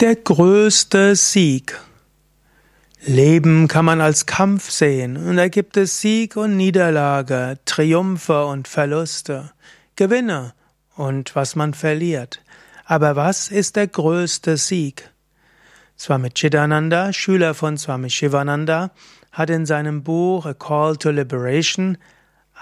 Der größte Sieg. Leben kann man als Kampf sehen, und da gibt es Sieg und Niederlage, Triumphe und Verluste, Gewinne und was man verliert. Aber was ist der größte Sieg? Swami Chidananda, Schüler von Swami Shivananda, hat in seinem Buch A Call to Liberation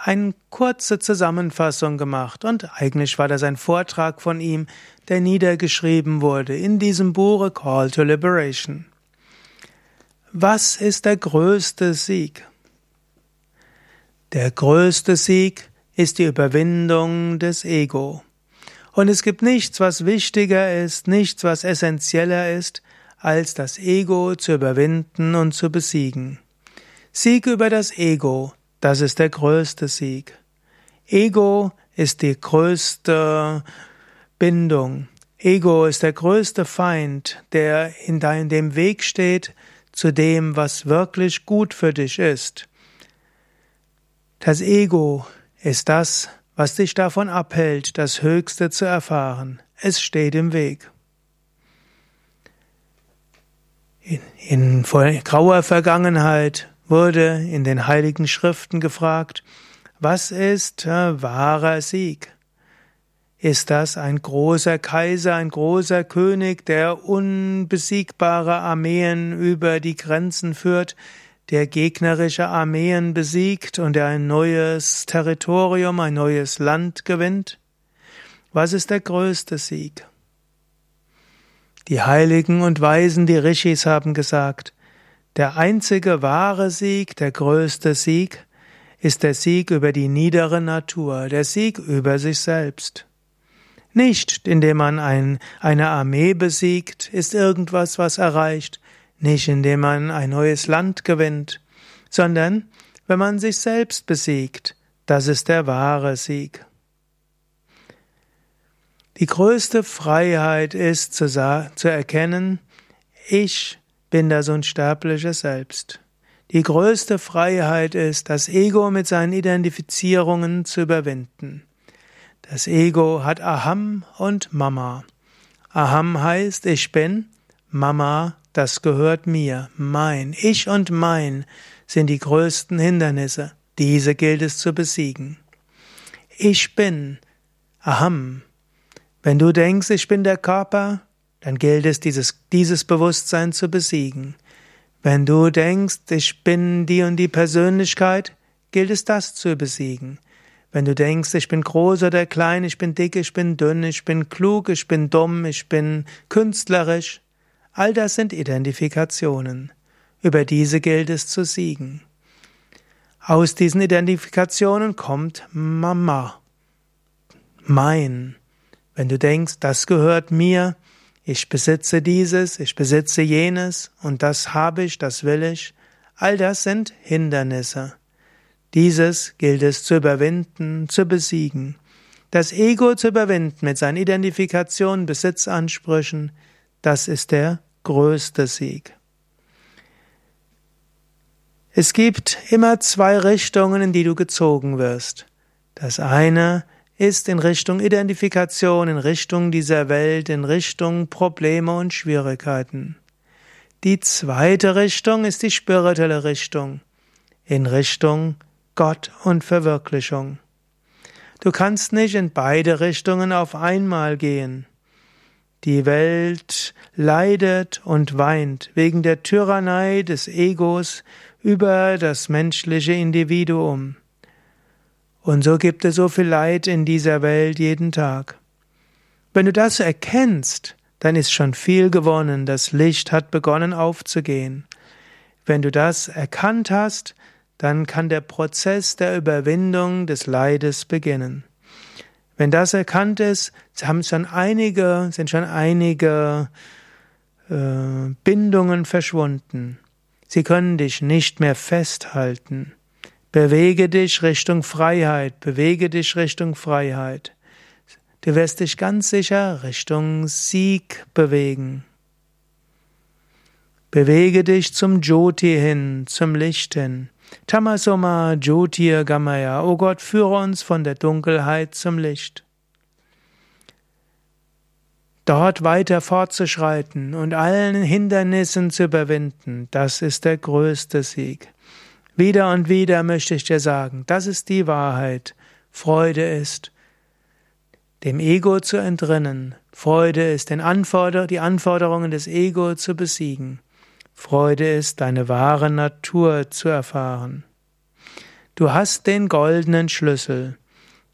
eine kurze Zusammenfassung gemacht und eigentlich war das ein Vortrag von ihm, der niedergeschrieben wurde in diesem Buch Call to Liberation. Was ist der größte Sieg? Der größte Sieg ist die Überwindung des Ego. Und es gibt nichts, was wichtiger ist, nichts, was essentieller ist, als das Ego zu überwinden und zu besiegen. Sieg über das Ego, das ist der größte Sieg. Ego ist die größte Bindung. Ego ist der größte Feind, der in deinem Weg steht zu dem, was wirklich gut für dich ist. Das Ego ist das, was dich davon abhält, das Höchste zu erfahren. Es steht im Weg. In, in grauer Vergangenheit wurde in den heiligen Schriften gefragt, was ist äh, wahrer Sieg? Ist das ein großer Kaiser, ein großer König, der unbesiegbare Armeen über die Grenzen führt, der gegnerische Armeen besiegt und der ein neues Territorium, ein neues Land gewinnt? Was ist der größte Sieg? Die Heiligen und Weisen, die Rishis haben gesagt, der einzige wahre Sieg, der größte Sieg, ist der Sieg über die niedere Natur, der Sieg über sich selbst. Nicht, indem man ein, eine Armee besiegt, ist irgendwas, was erreicht, nicht indem man ein neues Land gewinnt, sondern wenn man sich selbst besiegt, das ist der wahre Sieg. Die größte Freiheit ist zu, zu erkennen, ich bin das unsterbliche Selbst. Die größte Freiheit ist, das Ego mit seinen Identifizierungen zu überwinden. Das Ego hat Aham und Mama. Aham heißt ich bin, Mama, das gehört mir, mein. Ich und mein sind die größten Hindernisse. Diese gilt es zu besiegen. Ich bin, Aham. Wenn du denkst, ich bin der Körper, dann gilt es, dieses, dieses Bewusstsein zu besiegen. Wenn du denkst, ich bin die und die Persönlichkeit, gilt es das zu besiegen. Wenn du denkst, ich bin groß oder klein, ich bin dick, ich bin dünn, ich bin klug, ich bin dumm, ich bin künstlerisch, all das sind Identifikationen. Über diese gilt es zu siegen. Aus diesen Identifikationen kommt Mama, mein. Wenn du denkst, das gehört mir, ich besitze dieses, ich besitze jenes und das habe ich, das will ich, all das sind Hindernisse. Dieses gilt es zu überwinden, zu besiegen. Das Ego zu überwinden mit seinen Identifikationen, Besitzansprüchen, das ist der größte Sieg. Es gibt immer zwei Richtungen, in die du gezogen wirst. Das eine ist in Richtung Identifikation, in Richtung dieser Welt, in Richtung Probleme und Schwierigkeiten. Die zweite Richtung ist die spirituelle Richtung, in Richtung Gott und Verwirklichung. Du kannst nicht in beide Richtungen auf einmal gehen. Die Welt leidet und weint wegen der Tyrannei des Egos über das menschliche Individuum. Und so gibt es so viel Leid in dieser Welt jeden Tag. Wenn du das erkennst, dann ist schon viel gewonnen, das Licht hat begonnen aufzugehen. Wenn du das erkannt hast, dann kann der Prozess der Überwindung des Leides beginnen. Wenn das erkannt ist, haben schon einige, sind schon einige äh, Bindungen verschwunden. Sie können dich nicht mehr festhalten. Bewege dich Richtung Freiheit, bewege dich Richtung Freiheit. Du wirst dich ganz sicher Richtung Sieg bewegen. Bewege dich zum Jyoti hin, zum Licht hin. Tamasoma Jyotir Gamaya, o Gott, führe uns von der Dunkelheit zum Licht. dort weiter fortzuschreiten und allen Hindernissen zu überwinden, das ist der größte Sieg. Wieder und wieder möchte ich dir sagen, das ist die Wahrheit. Freude ist, dem Ego zu entrinnen. Freude ist, den Anforder die Anforderungen des Ego zu besiegen. Freude ist, deine wahre Natur zu erfahren. Du hast den goldenen Schlüssel.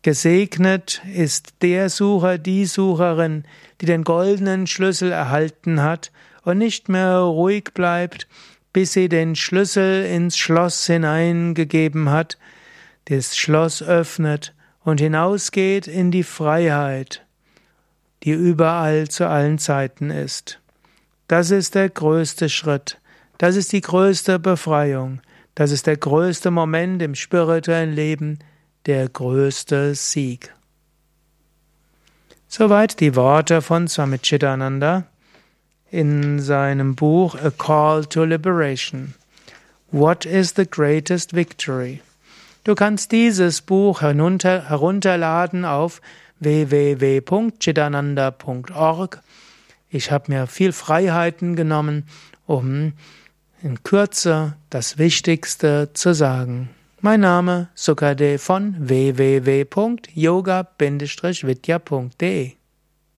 Gesegnet ist der Sucher, die Sucherin, die den goldenen Schlüssel erhalten hat und nicht mehr ruhig bleibt, bis sie den Schlüssel ins Schloss hineingegeben hat, das Schloss öffnet und hinausgeht in die Freiheit, die überall zu allen Zeiten ist. Das ist der größte Schritt, das ist die größte Befreiung, das ist der größte Moment im spirituellen Leben, der größte Sieg. Soweit die Worte von Swami Chidananda in seinem Buch A Call to Liberation. What is the greatest victory? Du kannst dieses Buch herunter, herunterladen auf www.chidananda.org. Ich habe mir viel Freiheiten genommen, um in Kürze das Wichtigste zu sagen. Mein Name Sukade von www.yoga-vidya.de